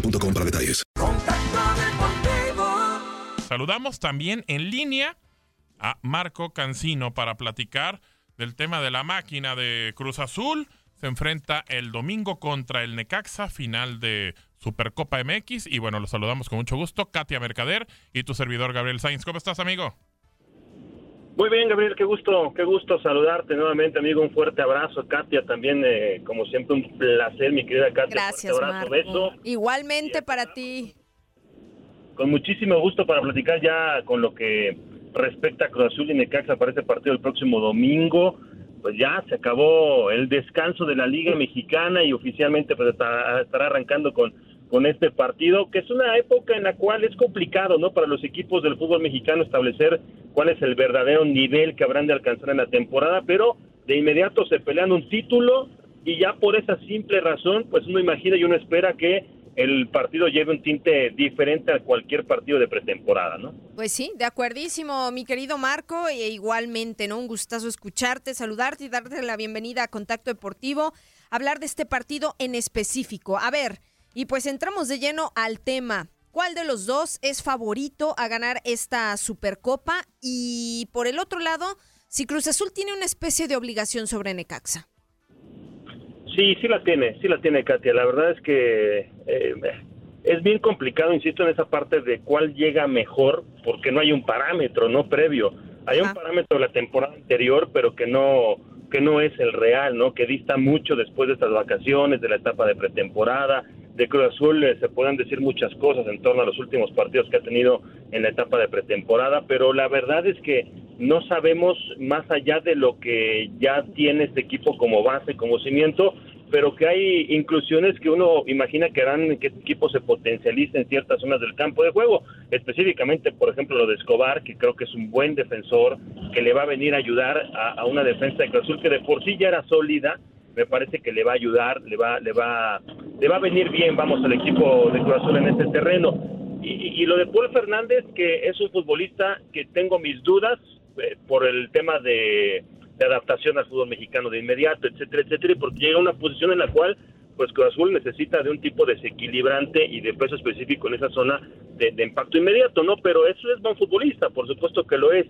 boostmobile.com para detalles. Saludamos también en línea a Marco Cancino para platicar del tema de la máquina de Cruz Azul. Se enfrenta el domingo contra el Necaxa, final de Supercopa MX. Y bueno, los saludamos con mucho gusto. Katia Mercader y tu servidor Gabriel Sainz. ¿Cómo estás, amigo? Muy bien, Gabriel, qué gusto, qué gusto saludarte nuevamente, amigo. Un fuerte abrazo, Katia, también, eh, como siempre, un placer, mi querida Katia. Gracias, fuerte abrazo, beso. Igualmente para ti. Con muchísimo gusto para platicar ya con lo que respecta a Cruz Azul y Necaxa para este partido el próximo domingo. Pues ya se acabó el descanso de la Liga Mexicana y oficialmente pues está- estará arrancando con, con este partido, que es una época en la cual es complicado, ¿no? Para los equipos del fútbol mexicano establecer cuál es el verdadero nivel que habrán de alcanzar en la temporada, pero de inmediato se pelean un título y ya por esa simple razón, pues uno imagina y uno espera que el partido lleve un tinte diferente a cualquier partido de pretemporada, ¿no? Pues sí, de acuerdísimo, mi querido Marco, e igualmente, ¿no? Un gustazo escucharte, saludarte y darte la bienvenida a Contacto Deportivo, hablar de este partido en específico. A ver, y pues entramos de lleno al tema. ¿Cuál de los dos es favorito a ganar esta Supercopa? Y por el otro lado, si Cruz Azul tiene una especie de obligación sobre Necaxa. Sí, sí la tiene, sí la tiene Katia. La verdad es que eh, es bien complicado, insisto, en esa parte de cuál llega mejor, porque no hay un parámetro, no previo. Hay un parámetro de la temporada anterior, pero que no que no es el real, ¿no? Que dista mucho después de estas vacaciones, de la etapa de pretemporada. De Cruz Azul eh, se pueden decir muchas cosas en torno a los últimos partidos que ha tenido en la etapa de pretemporada, pero la verdad es que no sabemos más allá de lo que ya tiene este equipo como base, como cimiento, pero que hay inclusiones que uno imagina que harán que este equipo se potencialice en ciertas zonas del campo de juego, específicamente, por ejemplo, lo de Escobar, que creo que es un buen defensor, que le va a venir a ayudar a, a una defensa de Cruz Azul que de por sí ya era sólida, me parece que le va a ayudar, le va, le va, le va a venir bien, vamos, al equipo de Cruz Azul en este terreno. Y, y lo de Paul Fernández, que es un futbolista que tengo mis dudas eh, por el tema de, de adaptación al fútbol mexicano de inmediato, etcétera, etcétera, y porque llega a una posición en la cual pues Cruz Azul necesita de un tipo desequilibrante y de peso específico en esa zona de, de impacto inmediato, ¿no? Pero eso es buen futbolista, por supuesto que lo es.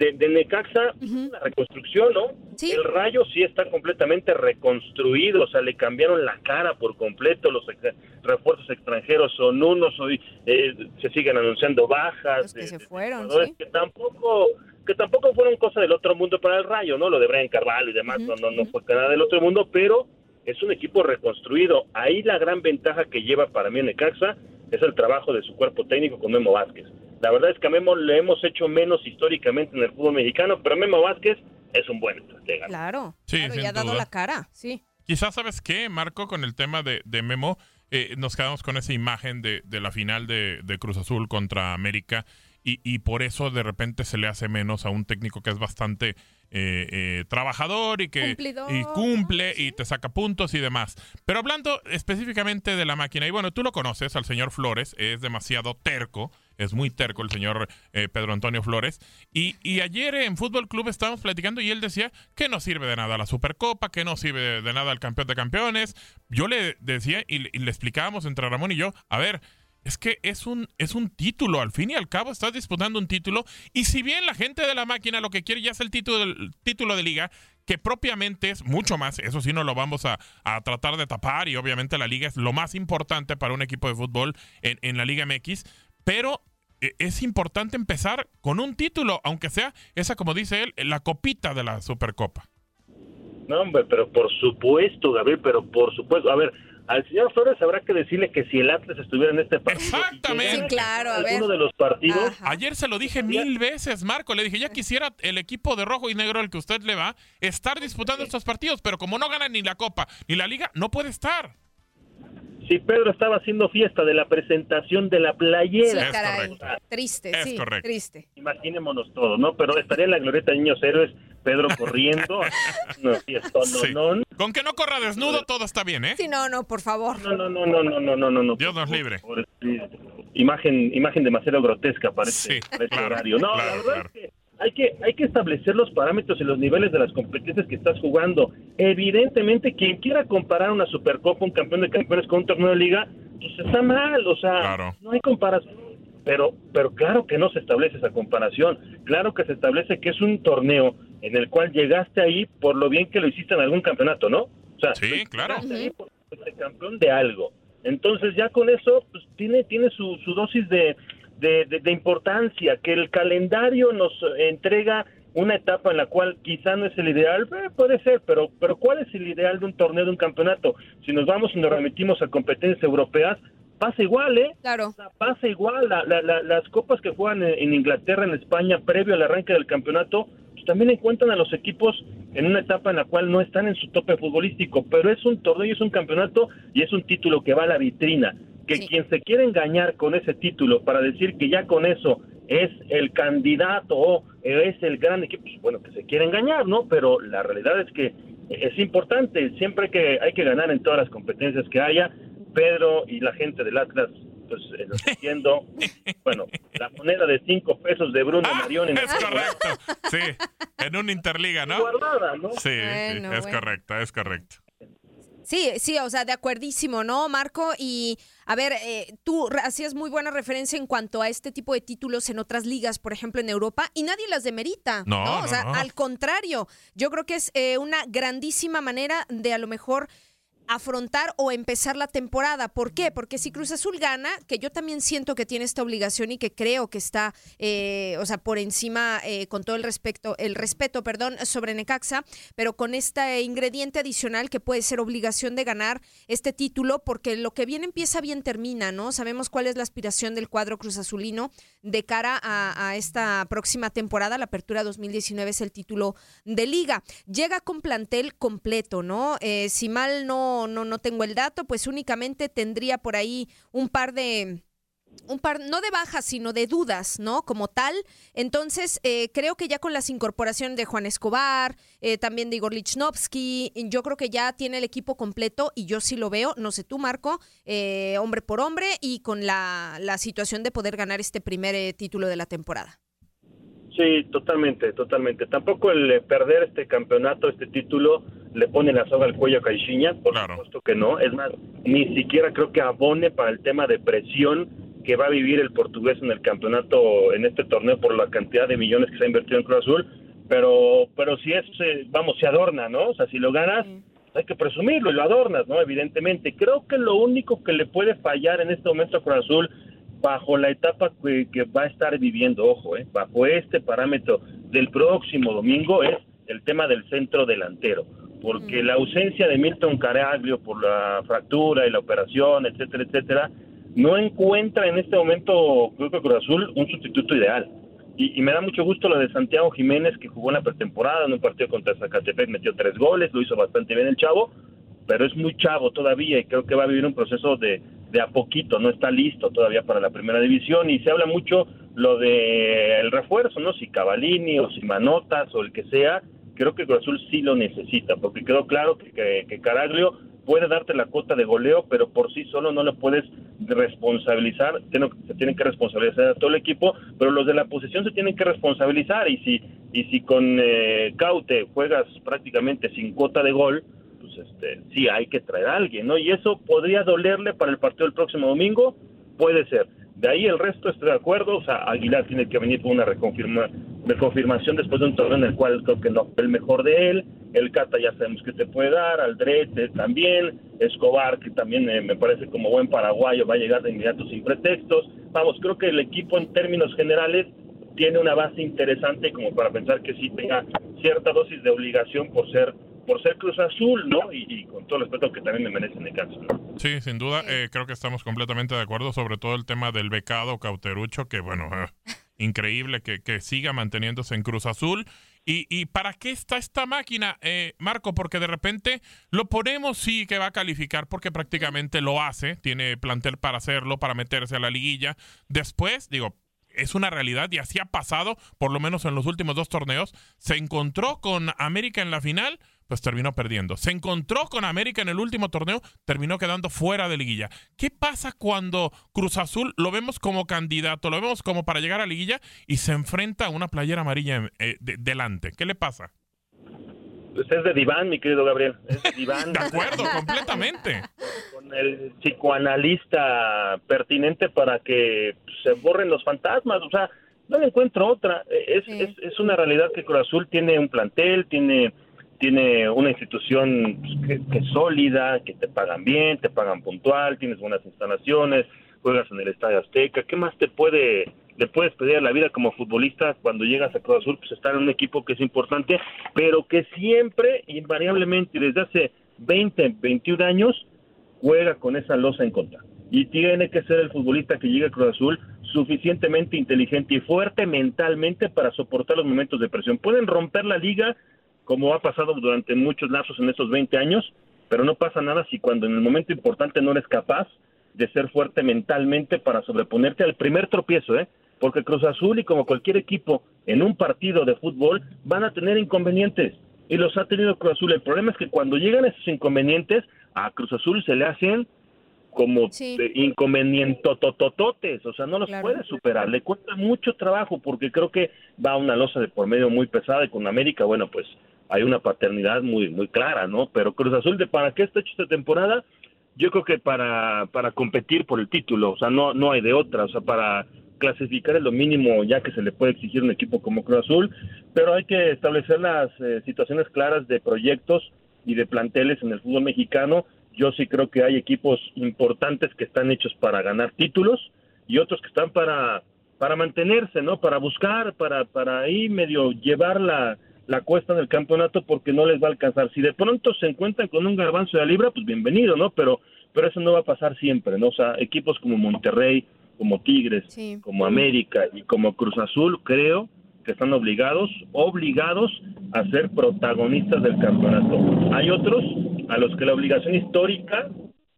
De, de Necaxa, la reconstrucción, ¿no? El Rayo sí está completamente reconstruido, o sea, le cambiaron la cara por completo, los ex- refuerzos extranjeros son unos, hoy eh, se siguen anunciando bajas. que de- se fueron, sí. que tampoco que tampoco fueron cosa del otro mundo para el Rayo, ¿no? Lo de Brian Carvalho y demás, no, no, no fue nada del otro mundo, pero es un equipo reconstruido. Ahí la gran ventaja que lleva para mí Necaxa es el trabajo de su cuerpo técnico con Memo Vázquez. La verdad es que a Memo le hemos hecho menos históricamente en el fútbol mexicano, pero Memo Vázquez es un buen estratega. Claro, Sí, claro, sin y ha dado duda. la cara, sí. Quizás, ¿sabes qué, Marco? Con el tema de, de Memo, eh, nos quedamos con esa imagen de, de la final de, de Cruz Azul contra América y, y por eso de repente se le hace menos a un técnico que es bastante eh, eh, trabajador y que Cumplidor, y cumple y te saca puntos y demás. Pero hablando específicamente de la máquina, y bueno, tú lo conoces al señor Flores, es demasiado terco, es muy terco el señor eh, Pedro Antonio Flores. Y, y ayer en Fútbol Club estábamos platicando y él decía que no sirve de nada la Supercopa, que no sirve de, nada el campeón de campeones. Yo le decía y, le- explicábamos entre Ramón y yo, a ver, es que es un, es un título, al fin y al cabo estás disputando un título y si bien la gente de la máquina lo que quiere ya es el título, título de liga, que propiamente es mucho más, eso sí no lo vamos a, a tratar de tapar y obviamente la liga es lo más importante para un equipo de fútbol en, en la Liga MX, pero es importante empezar con un título, aunque sea esa, como dice él, la copita de la Supercopa. No, hombre, pero por supuesto, Gabriel, pero por supuesto. A ver, al señor Flores habrá que decirle que si el Atlas estuviera en este partido. Exactamente. Sí, claro, a ver. de los partidos. Ajá. Ayer se lo dije mil veces, Marco. Le dije, ya quisiera el equipo de rojo y negro al que usted le va estar disputando estos partidos, pero como no gana ni la Copa ni la Liga, no puede estar si Pedro estaba haciendo fiesta de la presentación de la playera. Sí, caray. Triste, sí, correcto. triste. Imaginémonos todo, ¿no? Pero estaría en la glorieta de Niños Héroes, Pedro corriendo. Con que no corra desnudo, todo está bien, ¿eh? Sí, no, no, por favor. No, no, no, no, no, no, no. no Dios nos libre. Imagen, imagen demasiado grotesca para, este, sí, este claro, horario. No, claro, la verdad es que hay que hay que establecer los parámetros y los niveles de las competencias que estás jugando. Evidentemente, quien quiera comparar una Supercopa, un campeón de campeones con un torneo de liga, pues está mal, o sea, Claro. no hay comparación. Pero, pero claro que no se establece esa comparación. Claro que se establece que es un torneo en el cual llegaste ahí por lo bien que lo hiciste en algún campeonato, ¿no? O sea, Sí, llegaste claro. ahí por ser campeón de algo. Entonces ya con eso pues, tiene tiene su, su dosis de, de, de- de importancia, que el calendario nos entrega una etapa en la cual quizá no es el ideal, eh, puede ser, pero pero ¿cuál es el ideal de un torneo, de un campeonato? Si nos vamos y nos remitimos a competencias europeas, pasa igual, ¿eh? Claro. O sea, pasa igual. La- la- la- las copas que juegan en, en Inglaterra, en España, previo al arranque del campeonato, pues también encuentran a los equipos en una etapa en la cual no están en su tope futbolístico, pero es un torneo, y es un campeonato y es un título que va a la vitrina. Que Sí. quien se quiere engañar con ese título para decir que ya con eso es el candidato o es el gran equipo, pues bueno, que se quiere engañar, ¿no? Pero la realidad es que es importante, siempre que, hay que ganar en todas las competencias que haya. Pedro y la gente del Atlas, pues eh, lo entiendo. bueno, la moneda de cinco pesos de Bruno Ah, Marioni. es correcto. Sí, en un Interliga, ¿no? Guardada, ¿no? Sí, es bueno. correcto, es correcto. Sí, sí, o sea, de acuerdísimo, ¿no, Marco? Y a ver, eh, tú hacías muy buena referencia en cuanto a este tipo de títulos en otras ligas, por ejemplo, en Europa, y nadie las demerita, No, ¿no? o sea, no. al contrario, yo creo que es eh, una grandísima manera de a lo mejor afrontar o empezar la temporada. ¿Por qué? Porque si Cruz Azul gana, que yo también siento que tiene esta obligación y que creo que está, eh, o sea, por encima, eh, con todo el respeto, el respeto, perdón, sobre Necaxa, pero con este ingrediente adicional que puede ser obligación de ganar este título, porque lo que bien empieza, bien termina, ¿no? Sabemos cuál es la aspiración del cuadro Cruz Azulino de cara a, esta próxima temporada, la apertura 2019 es el título de liga. Llega con plantel completo, ¿no? Eh, si mal no, no, no tengo el dato, pues únicamente tendría por ahí un par de un par, no de bajas, sino de dudas, ¿no? Como tal. Entonces, eh, creo que ya con las incorporaciones de Juan Escobar, eh, también de Igor Lichnowsky, yo creo que ya tiene el equipo completo y yo sí lo veo, no sé tú, Marco, eh, hombre por hombre y con la, la situación de poder ganar este primer eh, título de la temporada. Sí, totalmente, totalmente. Tampoco el eh, perder este campeonato, este título, le pone la soga al cuello a Caixinha, por supuesto que no. Es más, ni siquiera creo que abone para el tema de presión que va a vivir el portugués en el campeonato, en este torneo, por la cantidad de millones que se ha invertido en Cruz Azul. Pero, pero si es, eh, vamos, se adorna, ¿no? O sea, si lo ganas, hay que presumirlo y lo adornas, ¿no? Evidentemente. Creo que lo único que le puede fallar en este momento a Cruz Azul bajo la etapa que, que va a estar viviendo, ojo, eh, bajo este parámetro del próximo domingo es el tema del centro delantero. Porque la ausencia de Milton Caraglio por la fractura y la operación, etcétera, etcétera, no encuentra en este momento Cruz Azul un sustituto ideal. Y, y, me da mucho gusto lo de Santiago Jiménez, que jugó en la pretemporada en un partido contra Zacatepec, metió tres goles, lo hizo bastante bien el chavo, pero es muy chavo todavía y creo que va a vivir un proceso de, de a poquito, no está listo todavía para la primera división y se habla mucho lo de el refuerzo, ¿no? Si Cavalini o si Manotas o el que sea, creo que Cruz Azul sí lo necesita, porque quedó claro que, Caraglio puede darte la cuota de goleo, pero por sí solo no lo puedes responsabilizar, se tienen que responsabilizar a todo el equipo, pero los de la posición se tienen que responsabilizar y si y si con eh, Caute juegas prácticamente sin cuota de gol, pues, este, sí hay que traer a alguien, ¿no? Y eso podría dolerle para el partido del próximo domingo, puede ser. De ahí el resto estoy de acuerdo, o sea, Aguilar tiene que venir con una reconfirma, reconfirmación después de un torneo en el cual creo que no fue el mejor de él, el Cata ya sabemos que te puede dar, Aldrete también, Escobar que también eh, me parece como buen paraguayo va a llegar de inmediato sin pretextos, vamos, creo que el equipo en términos generales tiene una base interesante como para pensar que sí tenga cierta dosis de obligación por ser por ser Cruz Azul, ¿no? Y, con todo el respeto que también me merecen el caso, ¿no? Sí, sin duda, eh, creo que estamos completamente de acuerdo, sobre todo el tema del becado Cauterucho, que bueno, eh, increíble que, siga manteniéndose en Cruz Azul. ¿Y, y para qué está esta máquina, eh, Marco? Porque de repente lo ponemos, sí, que va a calificar, porque prácticamente lo hace, tiene plantel para hacerlo, para meterse a la liguilla. Después, digo, es una realidad y así ha pasado, por lo menos en los últimos dos torneos. Se encontró con América en la final, pues terminó perdiendo. Se encontró con América en el último torneo, terminó quedando fuera de liguilla. ¿Qué pasa cuando Cruz Azul lo vemos como candidato, lo vemos como para llegar a liguilla y se enfrenta a una playera amarilla eh, delante? ¿Qué le pasa? Pues es de diván, mi querido Gabriel. Es de diván. de acuerdo, completamente. Con el psicoanalista pertinente para que se borren los fantasmas. O sea, no le encuentro otra. Es, es, es una realidad que Cruz Azul tiene un plantel, tiene tiene una institución pues, que, es sólida, que te pagan bien, te pagan puntual, tienes buenas instalaciones, juegas en el Estadio Azteca, ¿qué más te puede le puedes pedir a la vida como futbolista cuando llegas a Cruz Azul? Pues estar en un equipo que es importante, pero que siempre, invariablemente, desde hace 20, 21 años, juega con esa losa en contra. Y tiene que ser el futbolista que llegue a Cruz Azul suficientemente inteligente y fuerte mentalmente para soportar los momentos de presión. Pueden romper la liga como ha pasado durante muchos lazos en estos 20 años, pero no pasa nada si cuando en el momento importante no eres capaz de ser fuerte mentalmente para sobreponerte al primer tropiezo, ¿eh? Porque Cruz Azul y como cualquier equipo en un partido de fútbol van a tener inconvenientes y los ha tenido Cruz Azul. El problema es que cuando llegan esos inconvenientes a Cruz Azul se le hacen como sí. inconvenientotototes, o sea, no los puede superar, le cuesta mucho trabajo porque creo que va una losa de por medio muy pesada y con América, bueno, pues hay una paternidad muy muy clara, ¿no? Pero Cruz Azul, ¿de para qué está hecho esta temporada? Yo creo que para, para competir por el título, o sea, no, no hay de otra, o sea, para clasificar es lo mínimo ya que se le puede exigir un equipo como Cruz Azul, pero hay que establecer las eh, situaciones claras de proyectos y de planteles en el fútbol mexicano. Yo sí creo que hay equipos importantes que están hechos para ganar títulos y otros que están para, para mantenerse, ¿no? Para buscar, para, para ahí medio llevar la, la cuesta del campeonato porque no les va a alcanzar. Si de pronto se encuentran con un garbanzo de libra, pues bienvenido, ¿no? Pero, pero eso no va a pasar siempre, ¿no? O sea, equipos como Monterrey, como Tigres, como América y como Cruz Azul, creo que están obligados, obligados a ser protagonistas del campeonato. Hay otros a los que la obligación histórica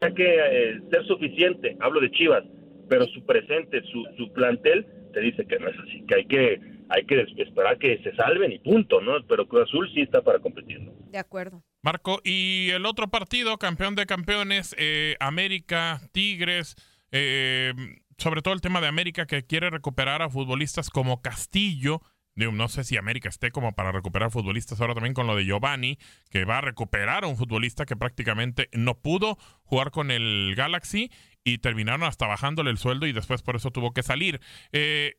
hay que eh, ser suficiente, hablo de Chivas, pero su presente, su, su plantel te dice que no es así, que hay que hay que esperar que se salven y punto, ¿no? Pero Cruz Azul sí está para competir. De acuerdo. Marco, y el otro partido, campeón de campeones, eh, América, Tigres, eh, sobre todo el tema de América que quiere recuperar a futbolistas como Castillo. No sé si América esté como para recuperar futbolistas ahora también con lo de Giovanni, que va a recuperar a un futbolista que prácticamente no pudo jugar con el Galaxy y terminaron hasta bajándole el sueldo y después por eso tuvo que salir. Eh,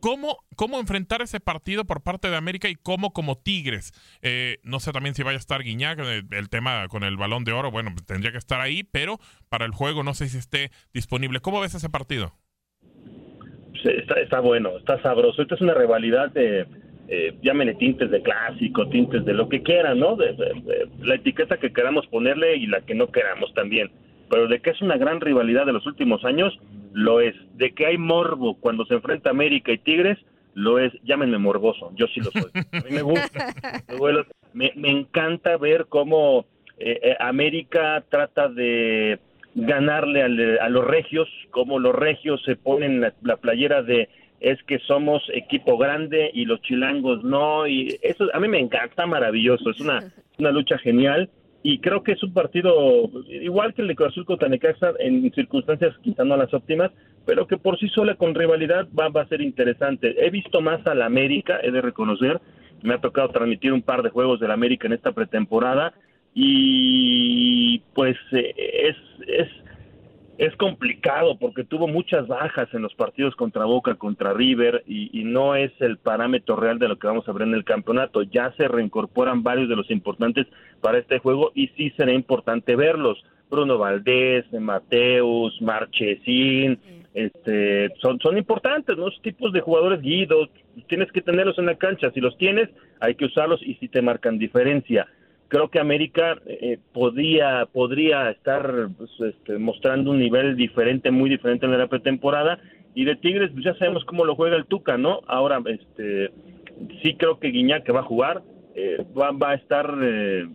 ¿Cómo, ¿Cómo enfrentar ese partido por parte de América y cómo como Tigres? Eh, no sé también si vaya a estar Guiñac, eh, el, tema con el balón de oro, bueno, tendría que estar ahí, pero para el juego no sé si esté disponible. ¿Cómo ves ese partido? está, está bueno, está sabroso. Esta es una rivalidad de, eh, llámenle tintes de clásico, tintes de lo que quieran, ¿no? De, la etiqueta que queramos ponerle y la que no queramos también. Pero de que es una gran rivalidad de los últimos años, lo es. De que hay morbo cuando se enfrenta América y Tigres, lo es. Llámenme morboso, yo sí lo soy. A mí me gusta. me, me encanta ver cómo eh, eh, América trata de ganarle a los regios, como los regios se ponen la, playera de es que somos equipo grande y los chilangos no, y eso a mí me encanta, maravilloso, es una, una lucha genial y creo que es un partido igual que el de Cruz Azul contra Necaxa en circunstancias quizá no las óptimas, pero que por sí sola con rivalidad va, va a ser interesante. He visto más a la América, he de reconocer, me ha tocado transmitir un par de juegos de la América en esta pretemporada y pues eh, es, es, es complicado porque tuvo muchas bajas en los partidos contra Boca, contra River y, no es el parámetro real de lo que vamos a ver en el campeonato. Ya se reincorporan varios de los importantes para este juego y sí será importante verlos. Bruno Valdés, Mateus, Marchesín, este, son, son importantes, ¿no? tipos de jugadores guidos, tienes que tenerlos en la cancha. Si los tienes, hay que usarlos y si te marcan diferencia creo que América eh, podría podría estar pues, este, mostrando un nivel diferente, muy diferente en la pretemporada. Y de Tigres, pues ya sabemos cómo lo juega el Tuca, ¿no? Ahora, este, sí creo que Guiñac va a jugar, eh, va, va, a estar eh,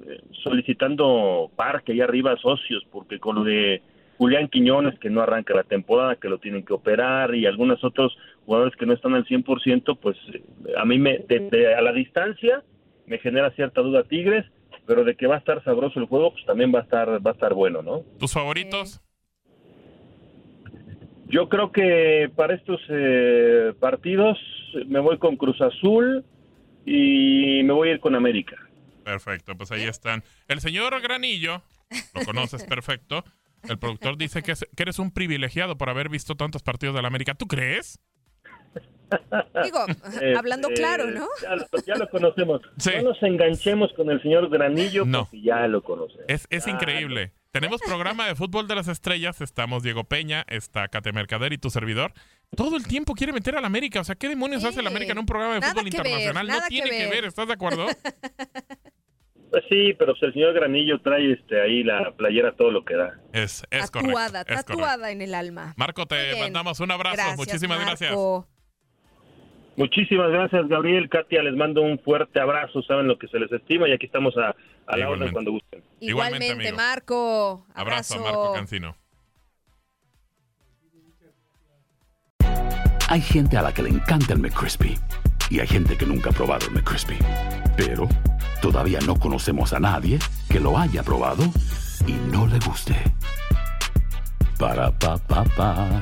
solicitando parque ahí arriba socios, porque con lo de Julián Quiñones, que no arranca la temporada, que lo tienen que operar, y algunos otros jugadores que no están al 100%, pues a mí me, a la distancia me genera cierta duda Tigres pero de que va a estar sabroso el juego, pues también va a estar, va a estar bueno, ¿no? ¿Tus favoritos? Yo creo que para estos eh, partidos me voy con Cruz Azul y me voy a ir con América. Perfecto, pues ahí están. El señor Granillo, lo conoces perfecto. El productor dice que, que eres un privilegiado por haber visto tantos partidos de la América. ¿Tú crees? Digo, hablando este, claro, ¿no? Ya lo, conocemos. No nos enganchemos con el señor Granillo no. porque ya lo conocemos. Es, es increíble. Tenemos programa de fútbol de las estrellas, estamos Diego Peña, está Cate Mercader y tu servidor. Todo el tiempo quiere meter a la América. O sea, ¿qué demonios hace la América en un programa de fútbol internacional? no tiene que ver. ¿estás de acuerdo? Pues sí, pero el señor Granillo trae este ahí la playera todo lo que da. Es, es tatuada, correcto. Tatuada en el alma. Marco, te mandamos un abrazo. Muchísimas gracias. Muchísimas gracias, Gabriel. Katia, les mando un fuerte abrazo. Saben lo que se les estima y aquí estamos a, la orden cuando gusten. Igualmente, Marco. Abrazo. abrazo, Marco Cancino. Hay gente a la que le encanta el McCrispy y hay gente que nunca ha probado el McCrispy. Pero todavía no conocemos a nadie que lo haya probado y no le guste. Para pa pa pa